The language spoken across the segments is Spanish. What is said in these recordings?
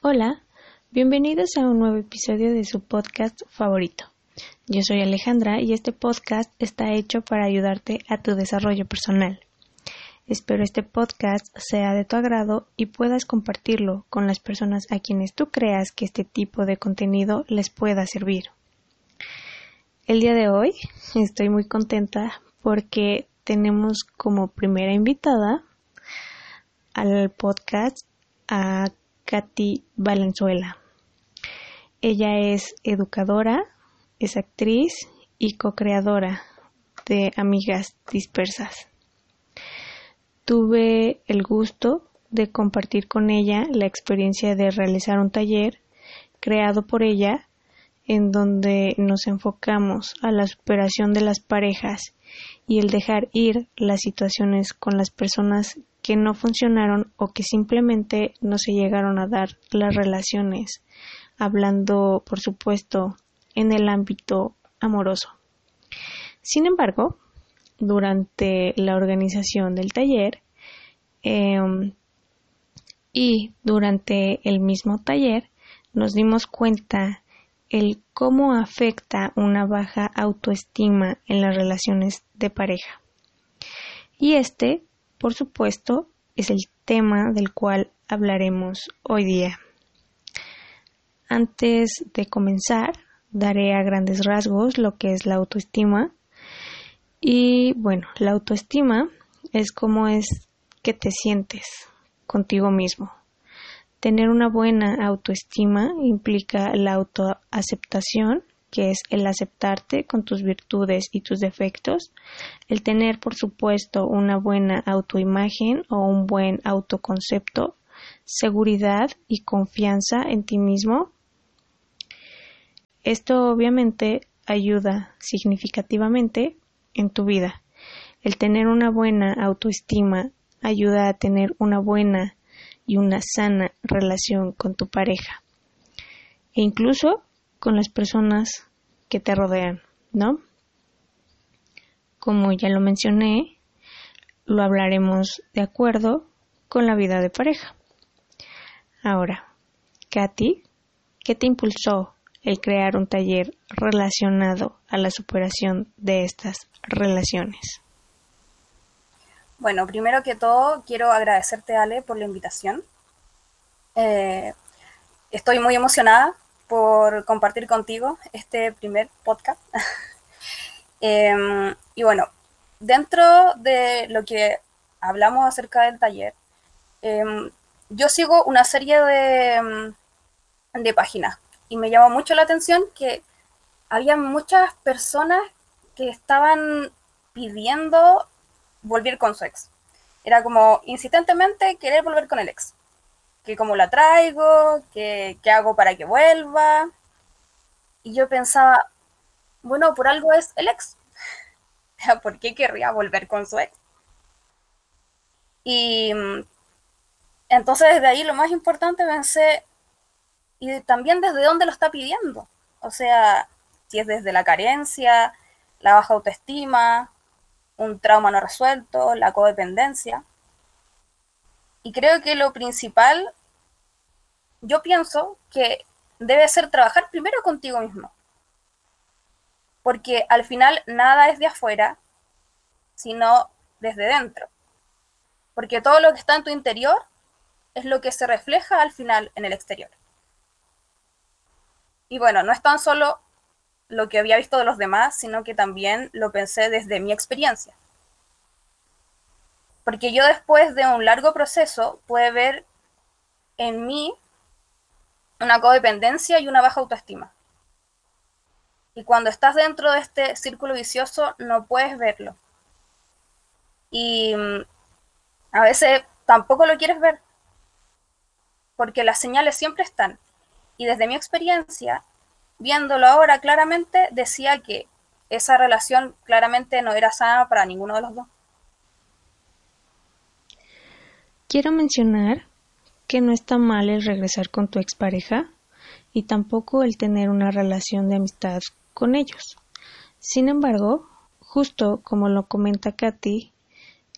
Hola, bienvenidos a un nuevo episodio de su podcast favorito. Yo soy Alejandra y este podcast está hecho para ayudarte a tu desarrollo personal. Espero este podcast sea de tu agrado y puedas compartirlo con las personas a quienes tú creas que este tipo de contenido les pueda servir. El día de hoy estoy muy contenta porque tenemos como primera invitada al podcast a Katy Valenzuela. Ella es educadora, es actriz y co-creadora de Amigas Dispersas. Tuve el gusto de compartir con ella la experiencia de realizar un taller creado por ella en donde nos enfocamos a la superación de las parejas y el dejar ir las situaciones con las personas que no funcionaron o que simplemente no se llegaron a dar las relaciones, hablando, por supuesto, en el ámbito amoroso. Sin embargo, durante la organización del taller em, y durante el mismo taller nos dimos cuenta el cómo afecta una baja autoestima en las relaciones de pareja. Y este por supuesto, es el tema del cual hablaremos hoy día. Antes de comenzar, daré a grandes rasgos lo que es la autoestima. Y bueno, la autoestima es cómo es que te sientes contigo mismo. Tener una buena autoestima implica la autoaceptación, que es el aceptarte con tus virtudes y tus defectos, el tener, por supuesto, una buena autoimagen o un buen autoconcepto, seguridad y confianza en ti mismo. Esto obviamente ayuda significativamente en tu vida. El tener una buena autoestima ayuda a tener una buena y una sana relación con tu pareja. E incluso con las personas que te rodean, ¿no? Como ya lo mencioné, lo hablaremos de acuerdo con la vida de pareja. Ahora, Katy, ¿qué te impulsó el crear un taller relacionado a la superación de estas relaciones? Bueno, primero que todo, quiero agradecerte, Ale, por la invitación. Eh, estoy muy emocionada por compartir contigo este primer podcast. Em, y bueno, dentro de lo que hablamos acerca del taller, em, yo sigo una serie de, em, de páginas y me llamó mucho la atención que había muchas personas que estaban pidiendo volver con su ex. Era como insistentemente querer volver con el ex que cómo la traigo, qué hago para que vuelva. Y yo pensaba, bueno, por algo es el ex. ¿Por qué querría volver con su ex? Y mm, entonces desde ahí lo más importante pensé, y también desde dónde lo está pidiendo. O sea, si es desde la carencia, la baja autoestima, un trauma no resuelto, la codependencia. Y creo que lo principal yo pienso que debe ser trabajar primero contigo mismo. Porque al final nada es de afuera, sino desde dentro. Porque todo lo que está en tu interior es lo que se refleja al final en el exterior. Y bueno, no es tan solo lo que había visto de los demás, sino que también lo pensé desde mi experiencia. Porque yo después de un largo proceso pude ver en mí una codependencia y una baja autoestima. Y cuando estás dentro de este círculo vicioso no puedes verlo. Y mm, a veces tampoco lo quieres ver, porque las señales siempre están. Y desde mi experiencia, viéndolo ahora claramente, decía que esa relación claramente no era sana para ninguno de los dos. Quiero mencionar que no está mal el regresar con tu expareja y tampoco el tener una relación de amistad con ellos. Sin embargo, justo como lo comenta Katy,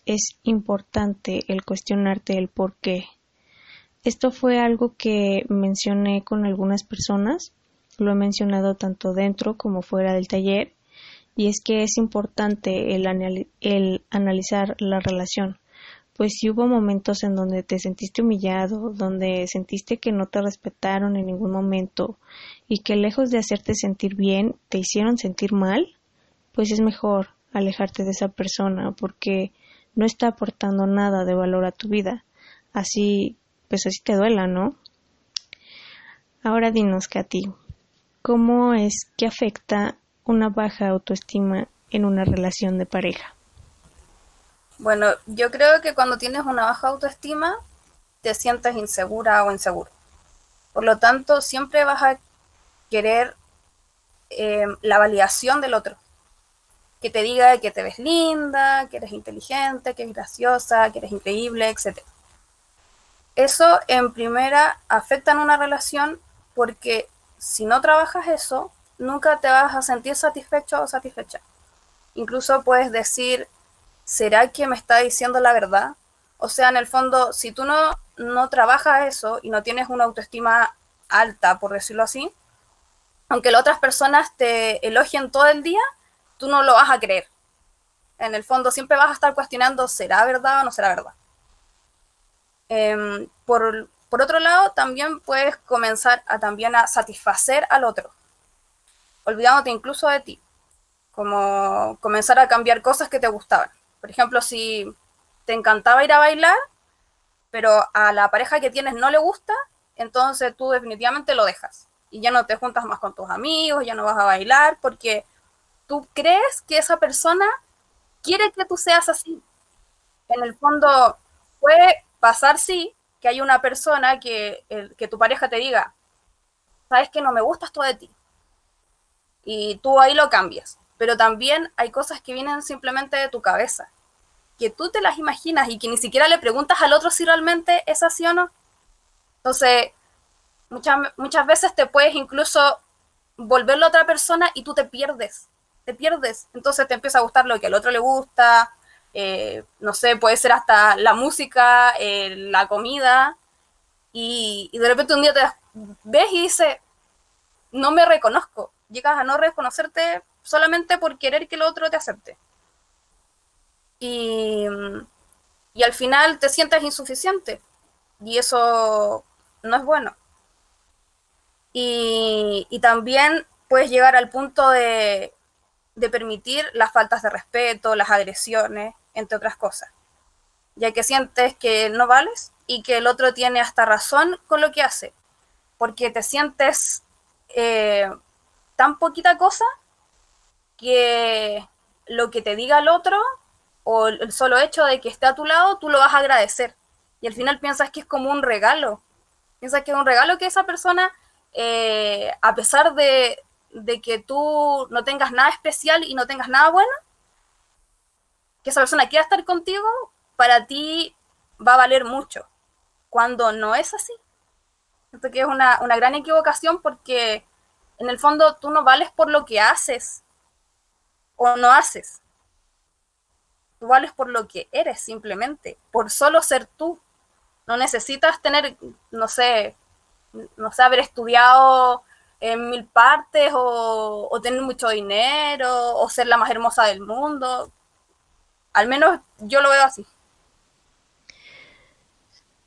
es importante el cuestionarte el por qué. Esto fue algo que mencioné con algunas personas, lo he mencionado tanto dentro como fuera del taller, y es que es importante el, el analizar la relación, pues si hubo momentos en donde te sentiste humillado, donde sentiste que no te respetaron en ningún momento y que lejos de hacerte sentir bien te hicieron sentir mal, pues es mejor alejarte de esa persona porque no está aportando nada de valor a tu vida. Así, pues así te duela, ¿no? Ahora dinos, Katy, ¿cómo es que afecta una baja autoestima en una relación de pareja? Bueno, yo creo que cuando tienes una baja autoestima, te sientes insegura o inseguro. Por lo tanto, siempre vas a querer eh, la validación del otro. Que te diga que te ves linda, que eres inteligente, que eres graciosa, que eres increíble, etc. Eso en primera afecta en una relación porque si no trabajas eso, nunca te vas a sentir satisfecho o satisfecha. Incluso puedes decir, ¿será que me está diciendo la verdad? O sea, en el fondo, si tú no, no trabajas eso y no tienes una autoestima alta, por decirlo así, aunque las otras personas te elogien todo el día, tú no lo vas a creer. En el fondo siempre vas a estar cuestionando, ¿será verdad o no será verdad? Em, por, por, otro lado, también puedes comenzar a también a satisfacer al otro olvidándote incluso de ti, como comenzar a cambiar cosas que te gustaban. Por ejemplo, si te encantaba ir a bailar, pero a la pareja que tienes no le gusta, entonces tú definitivamente lo dejas y ya no te juntas más con tus amigos, ya no vas a bailar porque tú crees que esa persona quiere que tú seas así. En el fondo puede pasar, sí, que hay una persona que, tu pareja te diga, sabes que no me gustas tú de ti, y tú ahí lo cambias. Pero también hay cosas que vienen simplemente de tu cabeza, que tú te las imaginas y que ni siquiera le preguntas al otro si realmente es así o no. Entonces, muchas, muchas veces te puedes incluso volverlo a otra persona y tú te pierdes, te pierdes. Entonces te empieza a gustar lo que al otro le gusta, eh, no sé, puede ser hasta la música, eh, la comida, y, y de repente un día te ves y dices, no me reconozco, llegas a no reconocerte solamente por querer que el otro te acepte. Y, y al final te sientes insuficiente. Y eso no es bueno. Y, y también puedes llegar al punto de, de permitir las faltas de respeto, las agresiones, entre otras cosas. Ya que sientes que no vales y que el otro tiene hasta razón con lo que hace. Porque te sientes eh, tan poquita cosa que lo que te diga el otro o el solo hecho de que esté a tu lado, tú lo vas a agradecer. Y al final piensas que es como un regalo. Piensas que es un regalo que esa persona, eh, a pesar de, de que tú no tengas nada especial y no tengas nada bueno, que esa persona quiera estar contigo, para ti va a valer mucho. Cuando no es así. Esto que es una, una gran equivocación porque en el fondo tú no vales por lo que haces o no haces. Tú vales por lo que eres simplemente, por solo ser tú. No necesitas tener, no sé, no sé, haber estudiado en mil partes o, o tener mucho dinero o ser la más hermosa del mundo. Al menos yo lo veo así.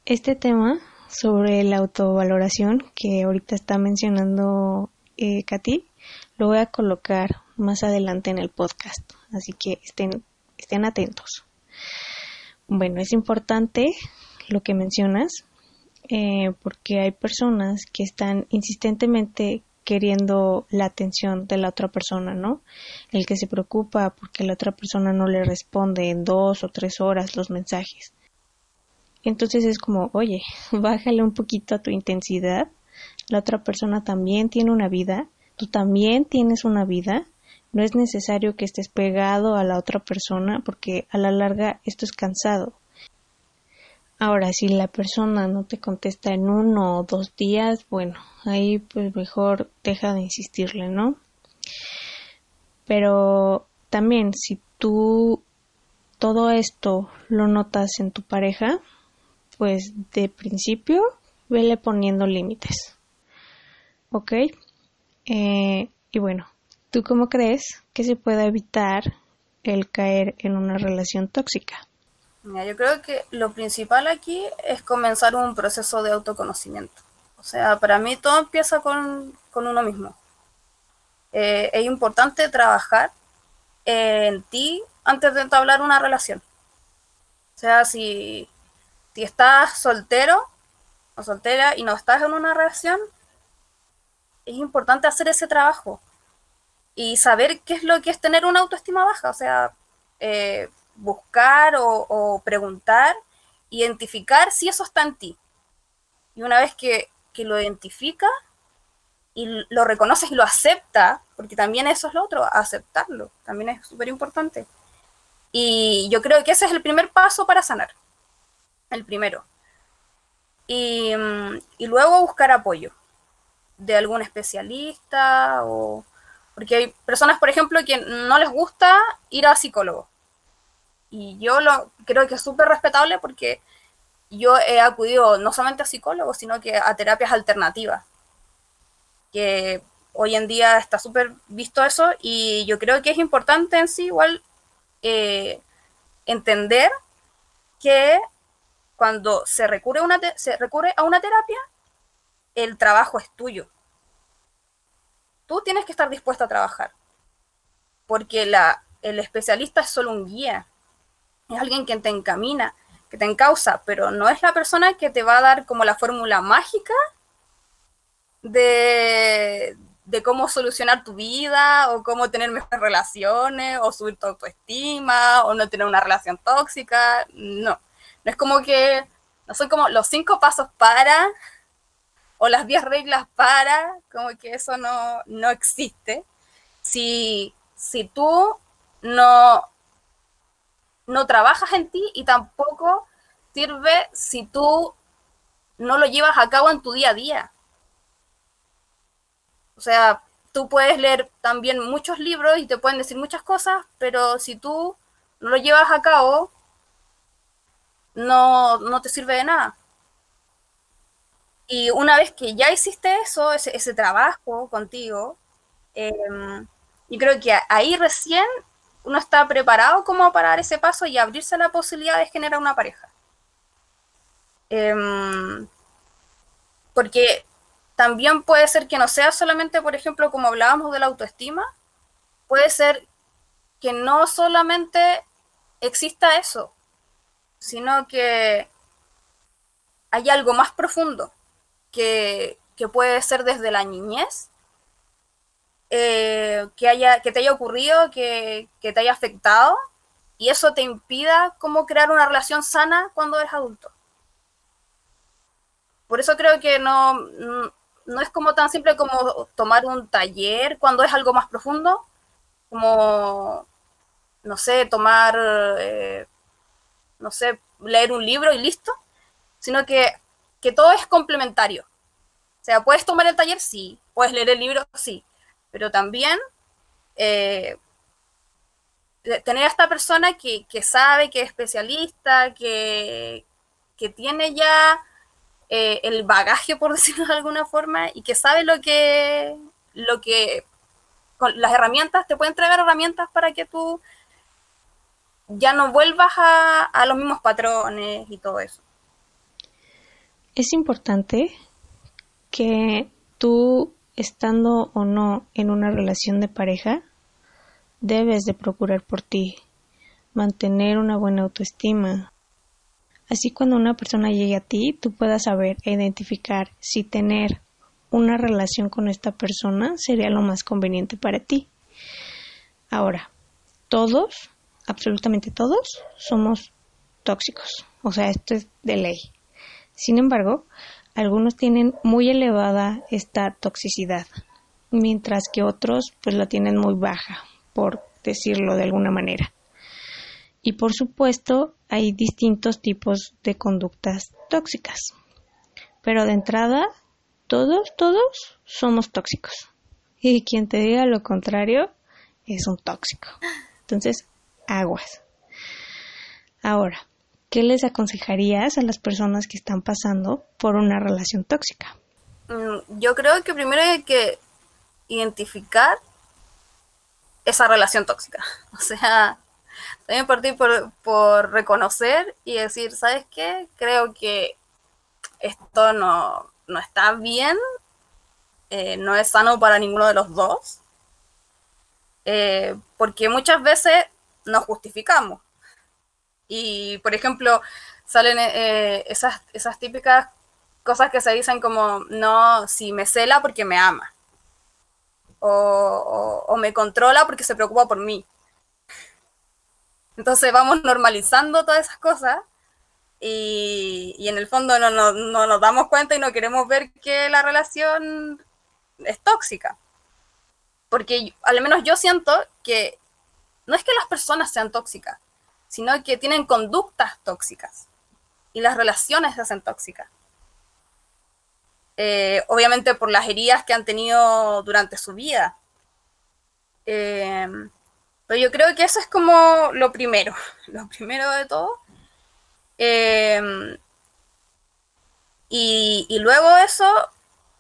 Este tema sobre la autovaloración que ahorita está mencionando eh, Katy, lo voy a colocar más adelante en el podcast, así que estén, estén atentos. Bueno, es importante lo que mencionas, eh, porque hay personas que están insistentemente queriendo la atención de la otra persona, ¿no? El que se preocupa porque la otra persona no le responde en dos o tres horas los mensajes. Entonces es como, oye, bájale un poquito a tu intensidad la otra persona también tiene una vida, tú también tienes una vida, no es necesario que estés pegado a la otra persona porque a la larga esto es cansado. Ahora, si la persona no te contesta en uno o dos días, bueno, ahí pues mejor deja de insistirle, ¿no? Pero también si tú todo esto lo notas en tu pareja, pues de principio vele poniendo límites. ¿Ok? Eh, y bueno, ¿tú cómo crees que se pueda evitar el caer en una relación tóxica? yo creo que lo principal aquí es comenzar un proceso de autoconocimiento. O sea, para mí todo empieza con, uno mismo. Eh, es importante trabajar en ti antes de entablar una relación. O sea, si, si estás soltero o soltera y no estás en una relación, es importante hacer ese trabajo y saber qué es lo que es tener una autoestima baja. O sea, eh, buscar o, preguntar, identificar si eso está en ti. Y una vez que, lo identifica y lo reconoces y lo acepta, porque también eso es lo otro, aceptarlo, también es súper importante. Y yo creo que ese es el primer paso para sanar, el primero. Y, mm, y luego buscar apoyo de algún especialista o... Porque hay personas, por ejemplo, que no les gusta ir a psicólogo y yo lo creo que es súper respetable porque yo he acudido no solamente a psicólogos, sino que a terapias alternativas, que hoy en día está súper visto eso y yo creo que es importante en sí igual eh, entender que cuando se recurre, una se recurre a una terapia, el trabajo es tuyo. Tú tienes que estar dispuesto a trabajar, porque la, el especialista es solo un guía es alguien que te encamina, que te encausa, pero no es la persona que te va a dar como la fórmula mágica de, cómo solucionar tu vida o cómo tener mejores relaciones o subir tu autoestima o no tener una relación tóxica. No, no es como que, no son como los cinco pasos para o las diez reglas para, como que eso no, no existe. Si, si tú no no trabajas en ti y tampoco sirve si tú no lo llevas a cabo en tu día a día. O sea, tú puedes leer también muchos libros y te pueden decir muchas cosas, pero si tú no lo llevas a cabo, no, no te sirve de nada. Y una vez que ya hiciste eso, ese, trabajo contigo, em, yo creo que ahí recién uno está preparado como para dar ese paso y abrirse la posibilidad de generar una pareja. Em, porque también puede ser que no sea solamente, por ejemplo, como hablábamos de la autoestima, puede ser que no solamente exista eso, sino que hay algo más profundo que, que puede ser desde la niñez eh, que, haya, que te haya ocurrido, que, te haya afectado, y eso te impida cómo crear una relación sana cuando eres adulto. Por eso creo que no, no es como tan simple como tomar un taller cuando es algo más profundo, como, no sé, tomar, eh, no sé, leer un libro y listo, sino que, que todo es complementario. O sea, puedes tomar el taller, sí, puedes leer el libro, sí, pero también eh, tener a esta persona que, sabe, que es especialista, que, tiene ya eh, el bagaje, por decirlo de alguna forma, y que sabe lo que, lo que con las herramientas, te puede entregar herramientas para que tú ya no vuelvas a, a los mismos patrones y todo eso. Es importante que tú estando o no en una relación de pareja, debes de procurar por ti, mantener una buena autoestima. Así cuando una persona llegue a ti, tú puedas saber e identificar si tener una relación con esta persona sería lo más conveniente para ti. Ahora, todos, absolutamente todos, somos tóxicos. O sea, esto es de ley. Sin embargo, algunos tienen muy elevada esta toxicidad, mientras que otros pues la tienen muy baja, por decirlo de alguna manera. Y por supuesto hay distintos tipos de conductas tóxicas. Pero de entrada, todos, todos somos tóxicos. Y quien te diga lo contrario es un tóxico. Entonces, aguas. Ahora, ¿qué les aconsejarías a las personas que están pasando por una relación tóxica? Mm, yo creo que primero hay que identificar esa relación tóxica. O sea, también partir por, reconocer y decir, ¿sabes qué? Creo que esto no, no está bien, eh, no es sano para ninguno de los dos, eh, porque muchas veces nos justificamos. Y, por ejemplo, salen eh, esas, esas típicas cosas que se dicen como, no, si me cela porque me ama. O, me controla porque se preocupa por mí. Entonces vamos normalizando todas esas cosas y, en el fondo no, no, nos damos cuenta y no queremos ver que la relación es tóxica. Porque al menos yo siento que no es que las personas sean tóxicas, sino que tienen conductas tóxicas y las relaciones se hacen tóxicas. Eh, obviamente por las heridas que han tenido durante su vida. Eh, pero yo creo que eso es como lo primero, lo primero de todo. Eh, y, y, luego eso,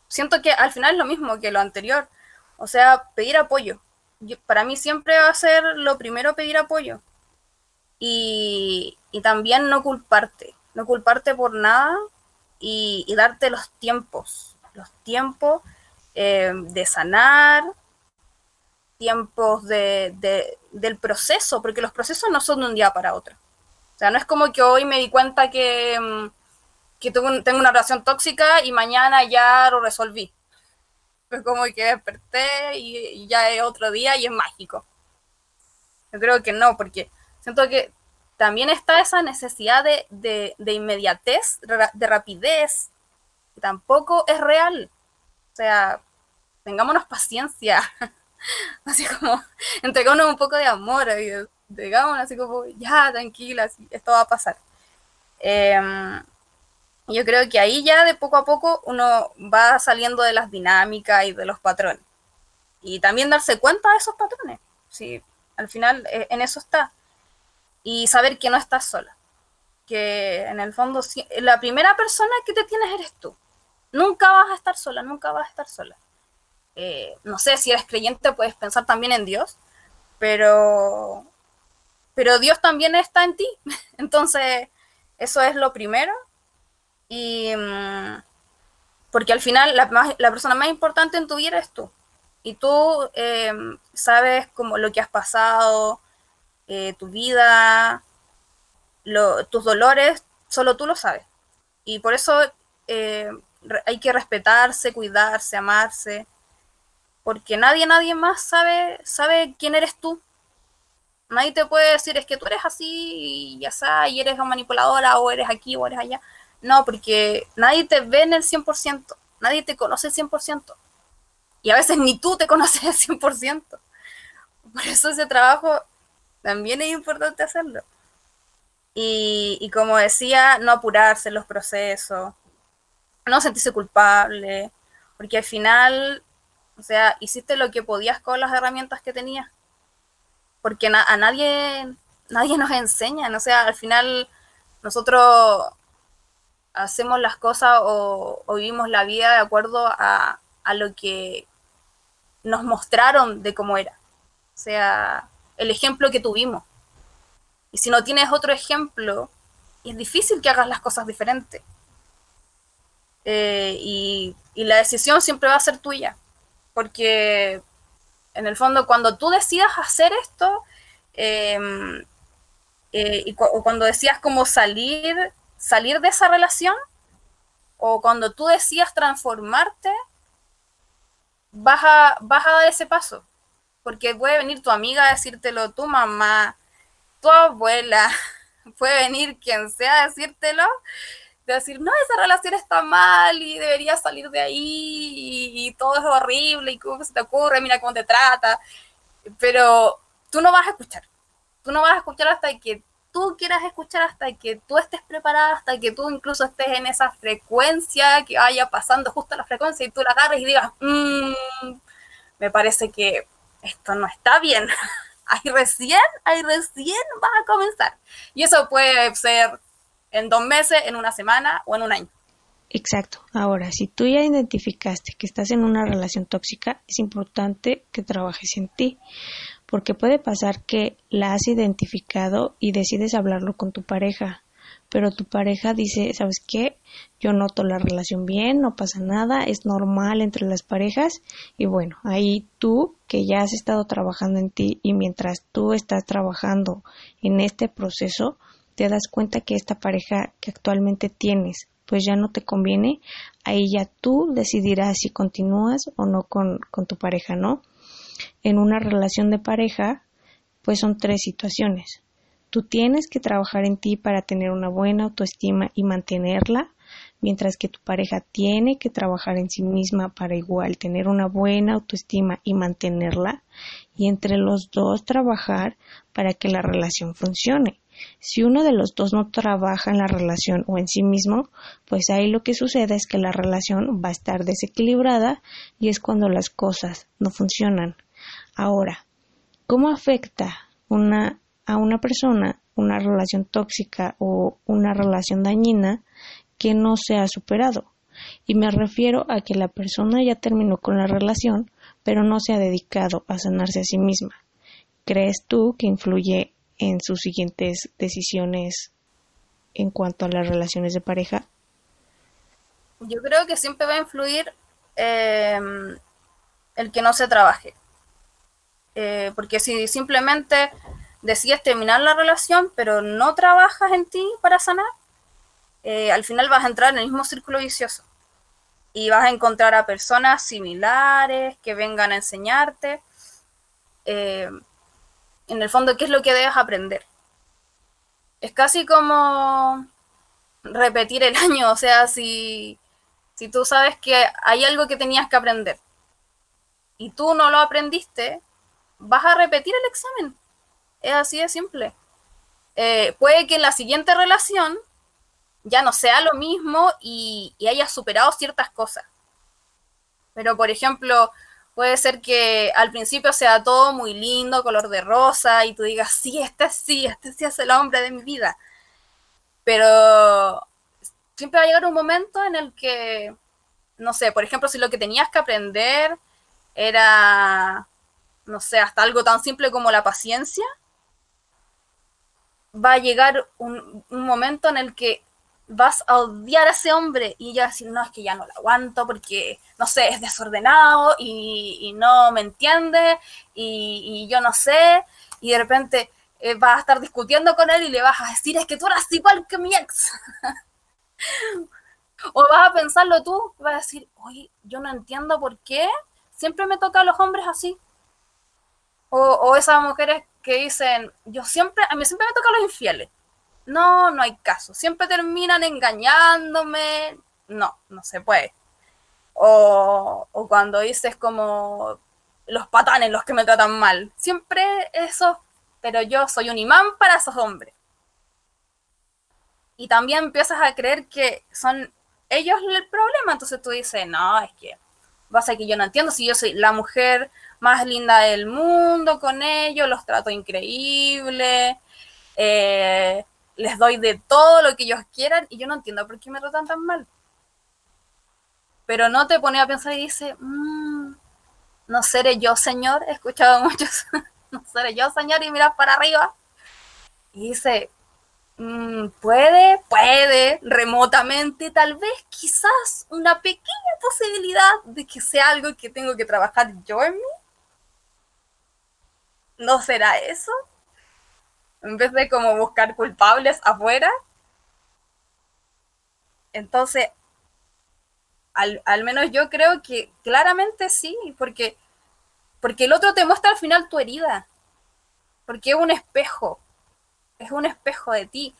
siento que al final es lo mismo que lo anterior. O sea, pedir apoyo. para mí siempre va a ser lo primero pedir apoyo. Y, también no culparte. No culparte por nada y, darte los tiempos. Los tiempos eh, de sanar, tiempos de, del proceso, porque los procesos no son de un día para otro. O sea, no es como que hoy me di cuenta que, mm, que tengo, tengo una relación tóxica y mañana ya lo resolví. Es como que desperté y, ya es otro día y es mágico. Yo creo que no, porque siento que también está esa necesidad de, de, inmediatez, de rapidez, que tampoco es real. O sea, tengámonos paciencia. así como, entregámonos un poco de amor, digamos, así como, ya, tranquila, esto va a pasar. Em, yo creo que ahí ya de poco a poco uno va saliendo de las dinámicas y de los patrones. Y también darse cuenta de esos patrones. Sí, al final eh, en eso está. Y saber que no estás sola. Que en el fondo la primera persona que te tienes eres tú. Nunca vas a estar sola, nunca vas a estar sola. Eh, no sé, si eres creyente puedes pensar también en Dios, pero, pero Dios también está en ti. Entonces, eso es lo primero. Y mm, porque al final la, persona más importante en tu vida es tú. Y tú em, sabes como lo que has pasado, eh, tu vida, tus dolores, solo tú lo sabes. Y por eso eh, hay que respetarse, cuidarse, amarse, porque nadie, nadie más sabe, sabe quién eres tú. Nadie te puede decir es que tú eres así y ya sabes, y eres manipuladora o eres aquí o eres allá. No, porque nadie te ve en el 100%, nadie te conoce el 100%. Y a veces ni tú te conoces el 100%. Por eso ese trabajo también es importante hacerlo. Y, y como decía, no apurarse los procesos, no sentirse culpable, porque al final, o sea, hiciste lo que podías con las herramientas que tenías. Porque a nadie, nadie nos enseña, o sea, al final nosotros hacemos las cosas o, vivimos la vida de acuerdo a, lo que nos mostraron de cómo era. O sea, el ejemplo que tuvimos. Y si no tienes otro ejemplo, es difícil que hagas las cosas diferentes. Eh, y, la decisión siempre va a ser tuya. Porque en el fondo, cuando tú decidas hacer esto, em, eh, y o cuando decías como salir salir de esa relación o cuando tú decías transformarte, vas a, vas a dar ese paso. Porque puede venir tu amiga a decírtelo, tu mamá, tu abuela, puede venir quien sea a decírtelo, de decir, no, esa relación está mal y deberías salir de ahí y, todo es horrible y cómo se te ocurre, mira cómo te trata. Pero tú no vas a escuchar. Tú no vas a escuchar hasta que tú quieras escuchar, hasta que tú estés preparada, hasta que tú incluso estés en esa frecuencia, que vaya pasando justo la frecuencia y tú la agarres y digas, mmm, me parece que esto no está bien. ahí recién, ahí recién vas a comenzar. Y eso puede ser en dos meses, en una semana o en un año. Exacto. Ahora, si tú ya identificaste que estás en una relación tóxica, es importante que trabajes en ti, porque puede pasar que la has identificado y decides hablarlo con tu pareja, pero tu pareja dice, ¿sabes qué? Yo noto la relación bien, no pasa nada, es normal entre las parejas y bueno, ahí tú que ya has estado trabajando en ti y mientras tú estás trabajando en este proceso, te das cuenta que esta pareja que actualmente tienes pues ya no te conviene, ahí ya tú decidirás si continúas o no con, con tu pareja, ¿no? En una relación de pareja, pues son tres situaciones. Tú tienes que trabajar en ti para tener una buena autoestima y mantenerla, mientras que tu pareja tiene que trabajar en sí misma para igual tener una buena autoestima y mantenerla, y entre los dos trabajar para que la relación funcione. Si uno de los dos no trabaja en la relación o en sí mismo, pues ahí lo que sucede es que la relación va a estar desequilibrada y es cuando las cosas no funcionan. Ahora, ¿cómo afecta una, a una persona una relación tóxica o una relación dañina que no se ha superado? Y me refiero a que la persona ya terminó con la relación, pero no se ha dedicado a sanarse a sí misma. ¿Crees tú que influye en sus siguientes decisiones en cuanto a las relaciones de pareja? Yo creo que siempre va a influir em, el que no se trabaje. Eh, porque si simplemente decides terminar la relación, pero no trabajas en ti para sanar, eh, al final vas a entrar en el mismo círculo vicioso. Y vas a encontrar a personas similares que vengan a enseñarte. Eh, en el fondo, ¿qué es lo que debes aprender? Es casi como repetir el año, o sea, si, si tú sabes que hay algo que tenías que aprender y tú no lo aprendiste, vas a repetir el examen. Es así de simple. Eh, puede que en la siguiente relación ya no sea lo mismo y, y hayas superado ciertas cosas. Pero, por ejemplo, Puede ser que al principio sea todo muy lindo, color de rosa, y tú digas, sí, este sí, este sí es el hombre de mi vida. Pero siempre va a llegar un momento en el que, no sé, por ejemplo, si lo que tenías que aprender era, no sé, hasta algo tan simple como la paciencia, va a llegar un, momento en el que vas a odiar a ese hombre y ya decir, no, es que ya no lo aguanto porque, no sé, es desordenado y, no me entiende y, yo no sé, y de repente eh, vas a estar discutiendo con él y le vas a decir, es que tú eras igual que mi ex. o vas a pensarlo tú, vas a decir, oye, yo no entiendo por qué siempre me toca a los hombres así. O, o esas mujeres que dicen, yo siempre, a mí siempre me toca a los infieles no, no hay caso. Siempre terminan engañándome. No, no se puede. O, o cuando dices como los patanes los que me tratan mal. Siempre eso, pero yo soy un imán para esos hombres. Y también empiezas a creer que son ellos el problema. Entonces tú dices, no, es que pasa que yo no entiendo si yo soy la mujer más linda del mundo con ellos, los trato increíble. Eh, les doy de todo lo que ellos quieran y yo no entiendo por qué me tratan tan mal. Pero no te pone a pensar y dice, mm, no seré yo, Señor. He escuchado muchos, no seré yo, Señor, y miras para arriba. Y dice, mm, puede, puede, remotamente, tal vez, quizás una pequeña posibilidad de que sea algo que tengo que trabajar yo en mí. ¿No será eso? en vez de como buscar culpables afuera. Entonces, al, menos yo creo que claramente sí, porque, porque el otro te muestra al final tu herida, porque es un espejo, es un espejo de ti.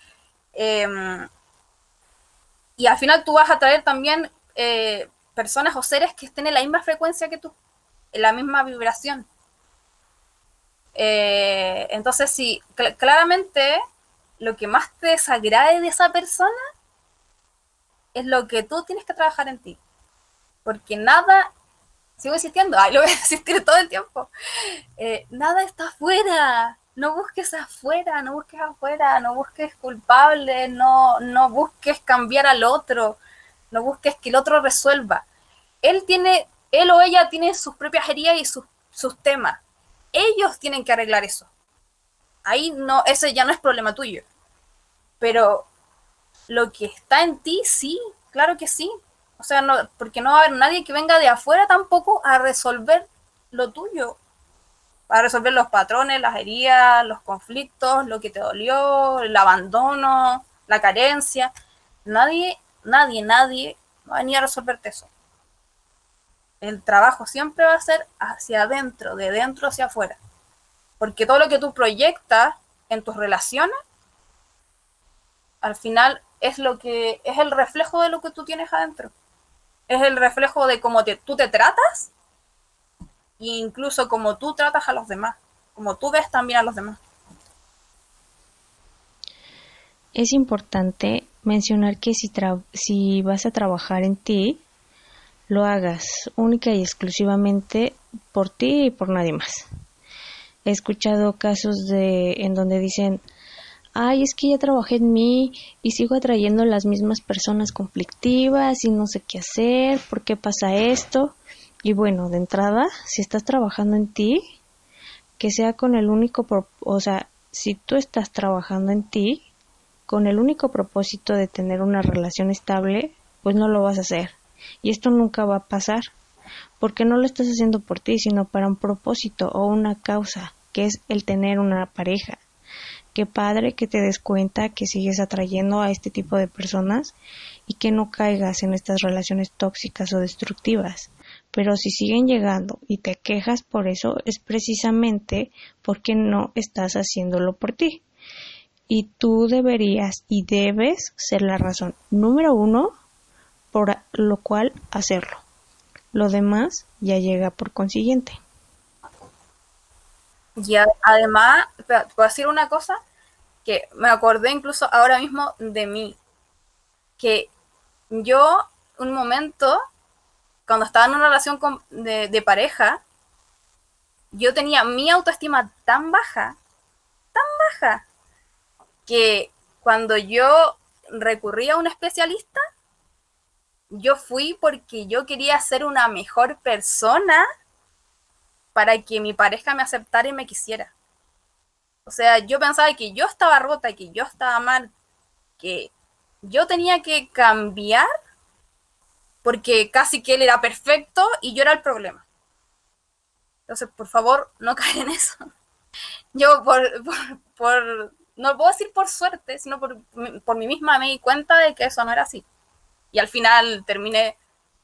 Em, y al final tú vas a traer también eh, personas o seres que estén en la misma frecuencia que tú, en la misma vibración. Eh, entonces, sí, claramente lo que más te desagrade de esa persona es lo que tú tienes que trabajar en ti. Porque nada, sigo existiendo, ay, lo voy a existir todo el tiempo, eh, nada está afuera, no busques afuera, no busques afuera, no busques culpable, no, no busques cambiar al otro, no busques que el otro resuelva. Él tiene, él o ella tiene sus propias heridas y sus, sus temas. Ellos tienen que arreglar eso. Ahí no, ese ya no es problema tuyo. Pero lo que está en ti, sí, claro que sí. O sea, no, porque no va a haber nadie que venga de afuera tampoco a resolver lo tuyo a resolver los patrones, las heridas, los conflictos, lo que te dolió, el abandono, la carencia. Nadie, nadie, nadie va a venir a resolverte eso. El trabajo siempre va a ser hacia adentro, de dentro hacia afuera. Porque todo lo que tú proyectas en tus relaciones, al final es lo que es el reflejo de lo que tú tienes adentro. Es el reflejo de cómo tú te tratas incluso como tú tratas a los demás, como tú ves también a los demás. Es importante mencionar que si, si vas a trabajar en ti, lo hagas única y exclusivamente por ti y por nadie más. He escuchado casos de en donde dicen, ay, es que ya trabajé en mí y sigo atrayendo las mismas personas conflictivas y no sé qué hacer, ¿por qué pasa esto? Y bueno, de entrada, si estás trabajando en ti, que sea con el único, o sea, si tú estás trabajando en ti, con el único propósito de tener una relación estable, pues no lo vas a hacer. Y esto nunca va a pasar, porque no lo estás haciendo por ti, sino para un propósito o una causa, que es el tener una pareja. Qué padre que te des cuenta que sigues atrayendo a este tipo de personas y que no caigas en estas relaciones tóxicas o destructivas. Pero si siguen llegando y te quejas por eso, es precisamente porque no estás haciéndolo por ti. Y tú deberías y debes ser la razón número uno por lo cual hacerlo. Lo demás ya llega por consiguiente. Y además, puedo decir una cosa que me acordé incluso ahora mismo de mí, que yo un momento cuando estaba en una relación de, pareja, yo tenía mi autoestima tan baja, tan baja, que cuando yo recurrí a un especialista, yo fui porque yo quería ser una mejor persona para que mi pareja me aceptara y me quisiera. O sea, yo pensaba que yo estaba rota, que yo estaba mal, que yo tenía que cambiar porque casi que él era perfecto y yo era el problema. Entonces, por favor, no caigan en eso. Yo, por, por, no puedo decir por suerte, sino por, por mí misma me di cuenta de que eso no era así. Y al final terminé,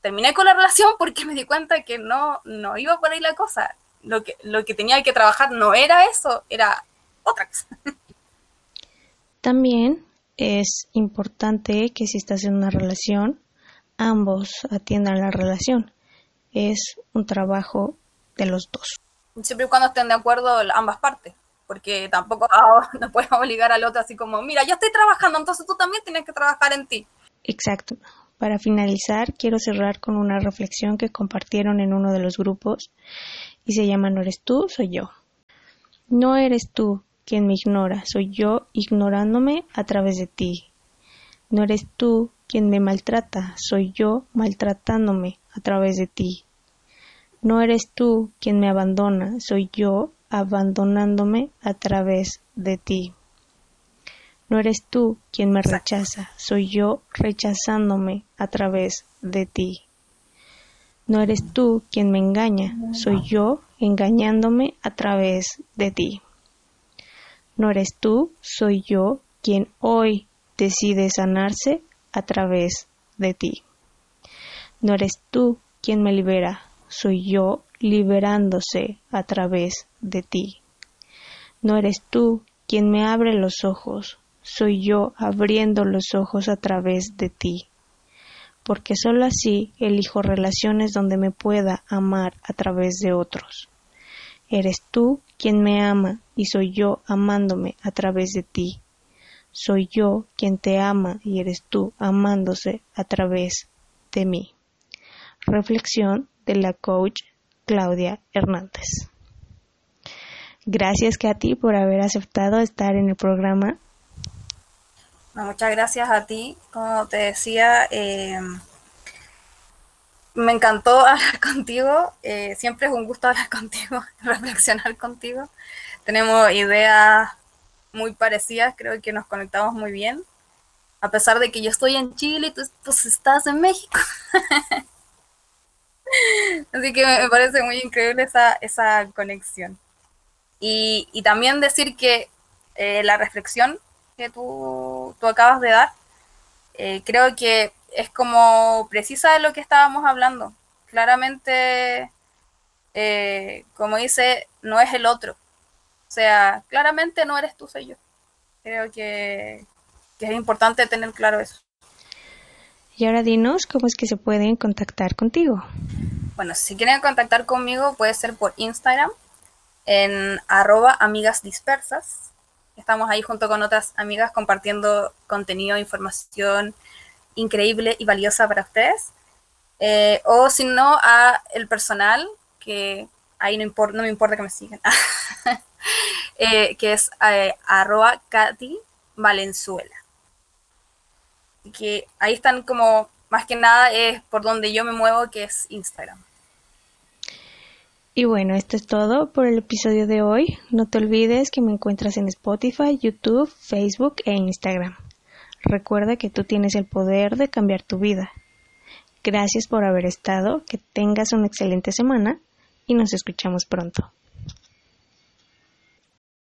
terminé con la relación porque me di cuenta que no, no iba por ahí la cosa. Lo que, lo que tenía que trabajar no era eso, era otra cosa. También es importante que si estás en una relación, ambos atiendan la relación. Es un trabajo de los dos. Siempre y cuando estén de acuerdo ambas partes, porque tampoco ah, no puedes obligar al otro así como, mira, yo estoy trabajando, entonces tú también tienes que trabajar en ti. Exacto. Para finalizar, quiero cerrar con una reflexión que compartieron en uno de los grupos y se llama No eres tú, soy yo. No eres tú quien me ignora, soy yo ignorándome a través de ti. No eres tú quien me maltrata, soy yo maltratándome a través de ti. No eres tú quien me abandona, soy yo abandonándome a través de ti. No eres tú quien me rechaza, soy yo rechazándome a través de ti. No eres tú quien me engaña, soy yo engañándome a través de ti. No eres tú, soy yo quien hoy decide sanarse a través de ti. No eres tú quien me libera, soy yo liberándose a través de ti. No eres tú quien me abre los ojos, soy yo abriendo los ojos a través de ti. Porque sólo así elijo relaciones donde me pueda amar a través de otros. Eres tú quien me ama y soy yo amándome a través de ti soy yo quien te ama y eres tú amándose a través de mí. Reflexión de la coach Claudia Hernández. Gracias, Katy, por haber aceptado estar en el programa. Muchas gracias a ti. Como te decía, eh, me encantó hablar contigo. Eh, siempre es un gusto hablar contigo, reflexionar contigo. Tenemos ideas muy parecidas, creo que nos conectamos muy bien. A pesar de que yo estoy en Chile y tú, estás en México. Así que me parece muy increíble esa, esa conexión. Y, también decir que eh, la reflexión que tú, tú acabas de dar, eh, creo que es como precisa de lo que estábamos hablando. Claramente, eh, como dice, no es el otro. O sea, claramente no eres tú, soy yo. Creo que, es importante tener claro eso. Y ahora dinos cómo es que se pueden contactar contigo. Bueno, si quieren contactar conmigo puede ser por Instagram en arroba amigas dispersas. Estamos ahí junto con otras amigas compartiendo contenido, información, increíble y valiosa para ustedes. Eh, o si no, a el personal, que ahí no, importa, no me importa que me sigan, eh, que es eh, arroba Katy Valenzuela. Que ahí están como, más que nada, es por donde yo me muevo, que es Instagram. Y bueno, esto es todo por el episodio de hoy. No te olvides que me encuentras en Spotify, YouTube, Facebook e Instagram. Recuerda que tú tienes el poder de cambiar tu vida. Gracias por haber estado, que tengas una excelente semana y nos escuchamos pronto.